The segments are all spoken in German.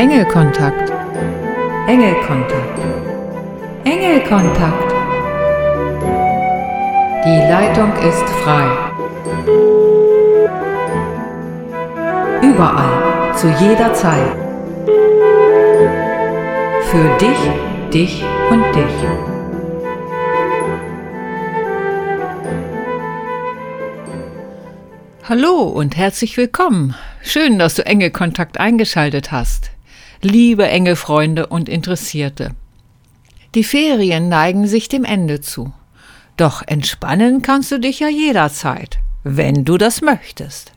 Engelkontakt. Engelkontakt. Engelkontakt. Die Leitung ist frei. Überall, zu jeder Zeit. Für dich, dich und dich. Hallo und herzlich willkommen. Schön, dass du Engelkontakt eingeschaltet hast. Liebe Engelfreunde und Interessierte. Die Ferien neigen sich dem Ende zu. Doch entspannen kannst du dich ja jederzeit, wenn du das möchtest.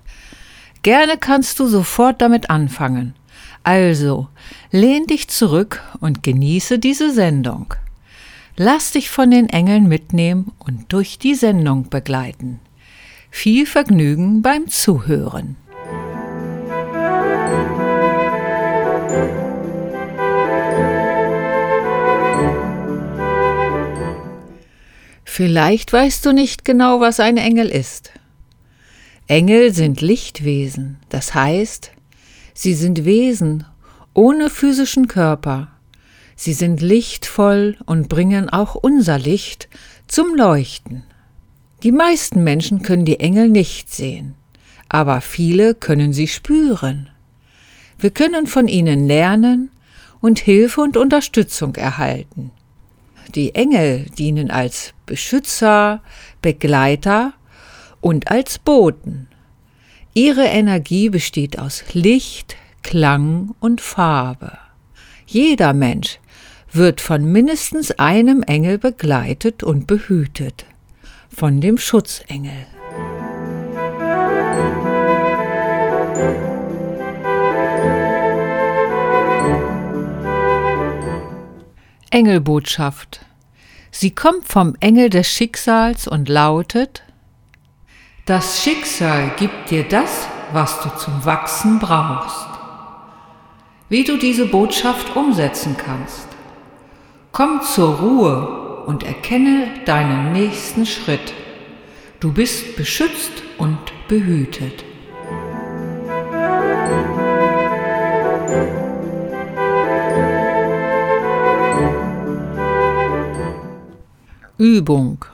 Gerne kannst du sofort damit anfangen. Also, lehn dich zurück und genieße diese Sendung. Lass dich von den Engeln mitnehmen und durch die Sendung begleiten. Viel Vergnügen beim Zuhören. Vielleicht weißt du nicht genau, was ein Engel ist. Engel sind Lichtwesen, das heißt, sie sind Wesen ohne physischen Körper. Sie sind lichtvoll und bringen auch unser Licht zum Leuchten. Die meisten Menschen können die Engel nicht sehen, aber viele können sie spüren. Wir können von ihnen lernen und Hilfe und Unterstützung erhalten. Die Engel dienen als Beschützer, Begleiter und als Boten. Ihre Energie besteht aus Licht, Klang und Farbe. Jeder Mensch wird von mindestens einem Engel begleitet und behütet von dem Schutzengel. Engelbotschaft. Sie kommt vom Engel des Schicksals und lautet Das Schicksal gibt dir das, was du zum Wachsen brauchst. Wie du diese Botschaft umsetzen kannst. Komm zur Ruhe und erkenne deinen nächsten Schritt. Du bist beschützt und behütet. Übung.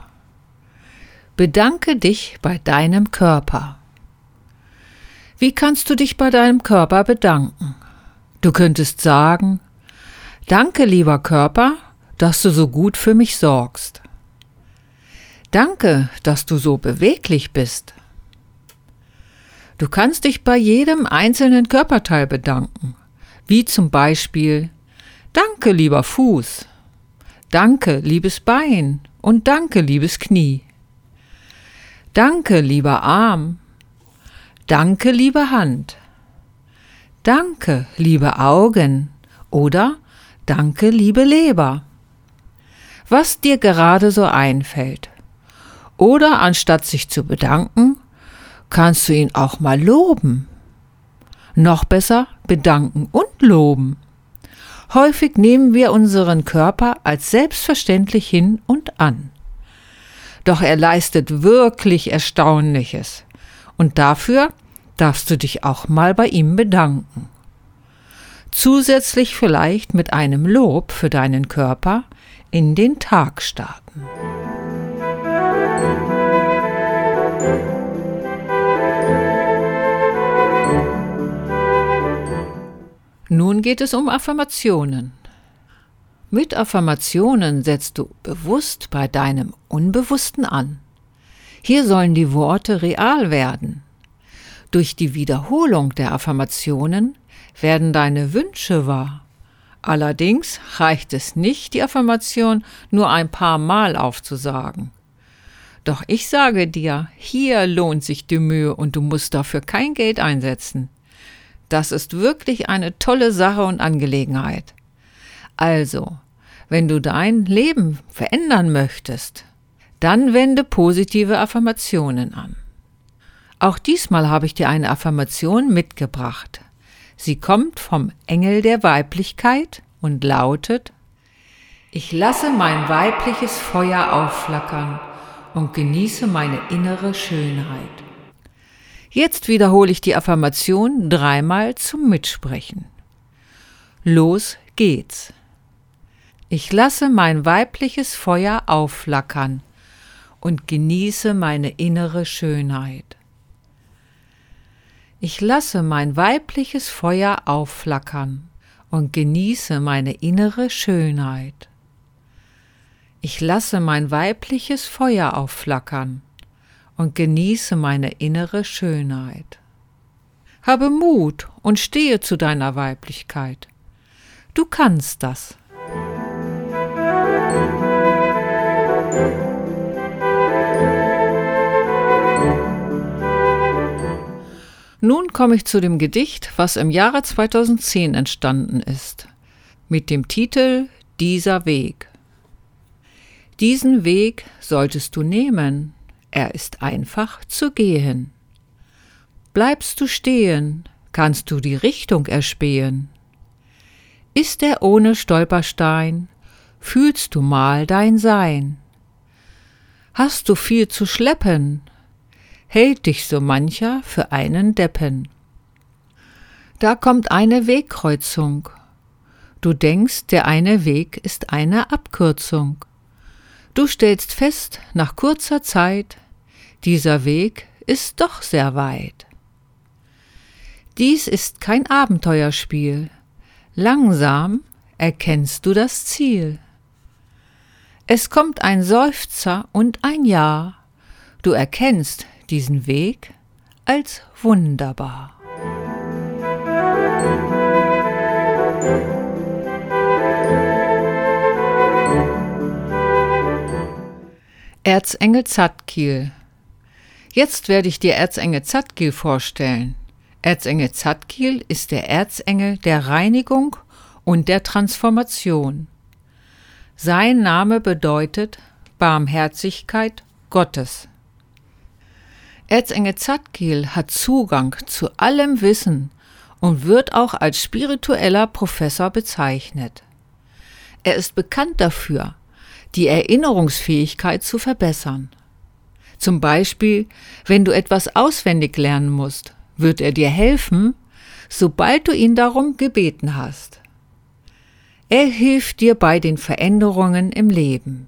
Bedanke dich bei deinem Körper. Wie kannst du dich bei deinem Körper bedanken? Du könntest sagen, Danke, lieber Körper, dass du so gut für mich sorgst. Danke, dass du so beweglich bist. Du kannst dich bei jedem einzelnen Körperteil bedanken, wie zum Beispiel Danke, lieber Fuß, Danke, liebes Bein und Danke, liebes Knie. Danke, lieber Arm, Danke, liebe Hand, Danke, liebe Augen oder Danke, liebe Leber was dir gerade so einfällt. Oder anstatt sich zu bedanken, kannst du ihn auch mal loben. Noch besser bedanken und loben. Häufig nehmen wir unseren Körper als selbstverständlich hin und an. Doch er leistet wirklich Erstaunliches. Und dafür darfst du dich auch mal bei ihm bedanken. Zusätzlich vielleicht mit einem Lob für deinen Körper, in den Tag starten. Nun geht es um Affirmationen. Mit Affirmationen setzt du bewusst bei deinem Unbewussten an. Hier sollen die Worte real werden. Durch die Wiederholung der Affirmationen werden deine Wünsche wahr Allerdings reicht es nicht, die Affirmation nur ein paar Mal aufzusagen. Doch ich sage dir, hier lohnt sich die Mühe und du musst dafür kein Geld einsetzen. Das ist wirklich eine tolle Sache und Angelegenheit. Also, wenn du dein Leben verändern möchtest, dann wende positive Affirmationen an. Auch diesmal habe ich dir eine Affirmation mitgebracht. Sie kommt vom Engel der Weiblichkeit und lautet Ich lasse mein weibliches Feuer aufflackern und genieße meine innere Schönheit. Jetzt wiederhole ich die Affirmation dreimal zum Mitsprechen. Los geht's. Ich lasse mein weibliches Feuer aufflackern und genieße meine innere Schönheit. Ich lasse mein weibliches Feuer aufflackern und genieße meine innere Schönheit. Ich lasse mein weibliches Feuer aufflackern und genieße meine innere Schönheit. Habe Mut und stehe zu deiner Weiblichkeit. Du kannst das. Nun komme ich zu dem Gedicht, was im Jahre 2010 entstanden ist, mit dem Titel Dieser Weg. Diesen Weg solltest du nehmen, er ist einfach zu gehen. Bleibst du stehen, kannst du die Richtung erspähen. Ist er ohne Stolperstein, fühlst du mal dein Sein. Hast du viel zu schleppen, hält dich so mancher für einen Deppen. Da kommt eine Wegkreuzung. Du denkst, der eine Weg ist eine Abkürzung. Du stellst fest, nach kurzer Zeit, dieser Weg ist doch sehr weit. Dies ist kein Abenteuerspiel. Langsam erkennst du das Ziel. Es kommt ein Seufzer und ein Ja. Du erkennst diesen Weg als wunderbar. Erzengel Zadkiel Jetzt werde ich dir Erzengel Zadkiel vorstellen. Erzengel Zadkiel ist der Erzengel der Reinigung und der Transformation. Sein Name bedeutet Barmherzigkeit Gottes. Erzengel Zadkiel hat Zugang zu allem Wissen und wird auch als spiritueller Professor bezeichnet. Er ist bekannt dafür, die Erinnerungsfähigkeit zu verbessern. Zum Beispiel, wenn du etwas auswendig lernen musst, wird er dir helfen, sobald du ihn darum gebeten hast. Er hilft dir bei den Veränderungen im Leben.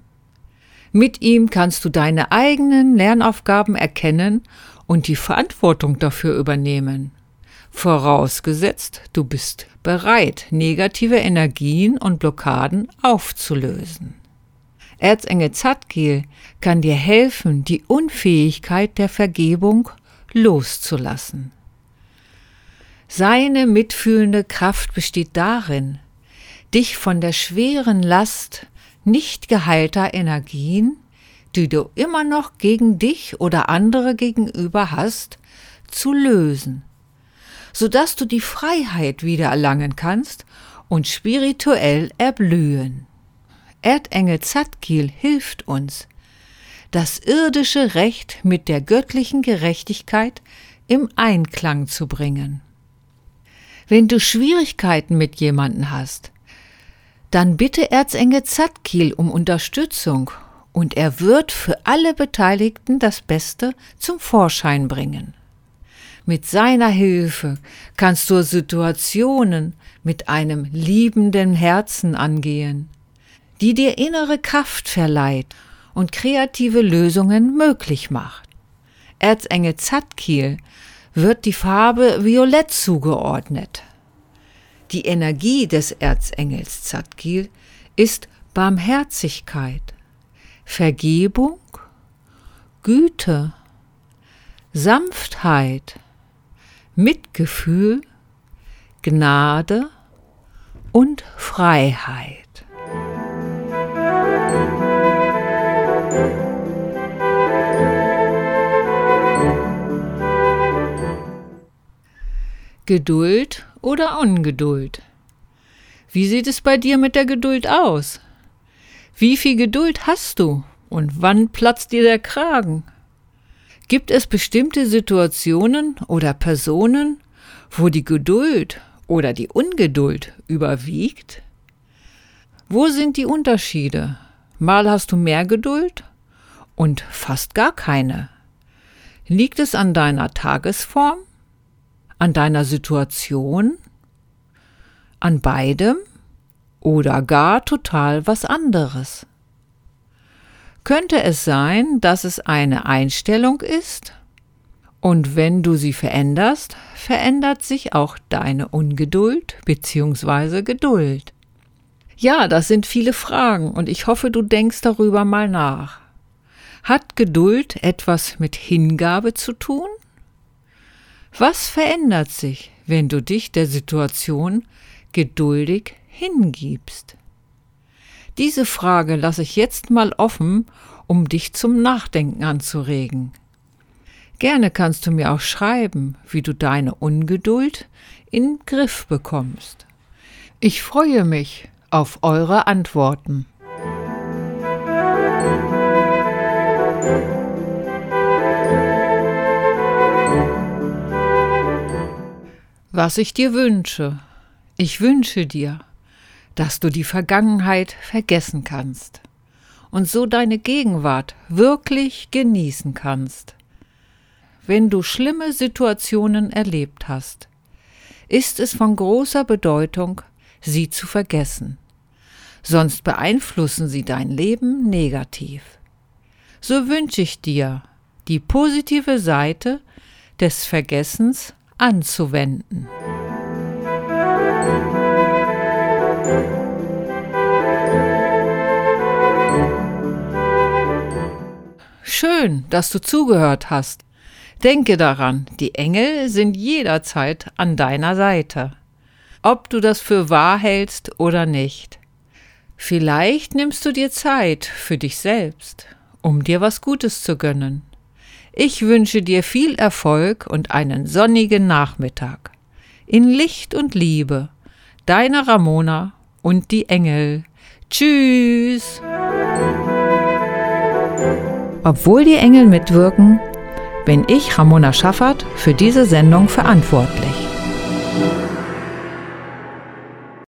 Mit ihm kannst du deine eigenen Lernaufgaben erkennen und die Verantwortung dafür übernehmen. Vorausgesetzt, du bist bereit, negative Energien und Blockaden aufzulösen. Erzengel Zadkiel kann dir helfen, die Unfähigkeit der Vergebung loszulassen. Seine mitfühlende Kraft besteht darin, dich von der schweren Last nicht geheilter Energien, die du immer noch gegen dich oder andere gegenüber hast, zu lösen, sodass du die Freiheit wieder erlangen kannst und spirituell erblühen. Erdengel Zadkiel hilft uns, das irdische Recht mit der göttlichen Gerechtigkeit im Einklang zu bringen. Wenn du Schwierigkeiten mit jemanden hast, dann bitte Erzengel Zadkiel um Unterstützung und er wird für alle Beteiligten das Beste zum Vorschein bringen. Mit seiner Hilfe kannst du Situationen mit einem liebenden Herzen angehen, die dir innere Kraft verleiht und kreative Lösungen möglich macht. Erzengel Zadkiel wird die Farbe Violett zugeordnet. Die Energie des Erzengels Zadkiel ist Barmherzigkeit, Vergebung, Güte, Sanftheit, Mitgefühl, Gnade und Freiheit. Geduld oder Ungeduld? Wie sieht es bei dir mit der Geduld aus? Wie viel Geduld hast du und wann platzt dir der Kragen? Gibt es bestimmte Situationen oder Personen, wo die Geduld oder die Ungeduld überwiegt? Wo sind die Unterschiede? Mal hast du mehr Geduld und fast gar keine. Liegt es an deiner Tagesform? An deiner Situation? an beidem oder gar total was anderes? Könnte es sein, dass es eine Einstellung ist? Und wenn du sie veränderst, verändert sich auch deine Ungeduld bzw. Geduld. Ja, das sind viele Fragen und ich hoffe, du denkst darüber mal nach. Hat Geduld etwas mit Hingabe zu tun? Was verändert sich, wenn du dich der Situation geduldig hingibst? Diese Frage lasse ich jetzt mal offen, um dich zum Nachdenken anzuregen. Gerne kannst du mir auch schreiben, wie du deine Ungeduld in Griff bekommst. Ich freue mich auf eure Antworten. Was ich dir wünsche, ich wünsche dir, dass du die Vergangenheit vergessen kannst und so deine Gegenwart wirklich genießen kannst. Wenn du schlimme Situationen erlebt hast, ist es von großer Bedeutung, sie zu vergessen, sonst beeinflussen sie dein Leben negativ. So wünsche ich dir, die positive Seite des Vergessens anzuwenden. Schön, dass du zugehört hast. Denke daran, die Engel sind jederzeit an deiner Seite. Ob du das für wahr hältst oder nicht. Vielleicht nimmst du dir Zeit für dich selbst, um dir was Gutes zu gönnen. Ich wünsche dir viel Erfolg und einen sonnigen Nachmittag. In Licht und Liebe. Deine Ramona und die Engel. Tschüss! Obwohl die Engel mitwirken, bin ich, Ramona Schaffert, für diese Sendung verantwortlich.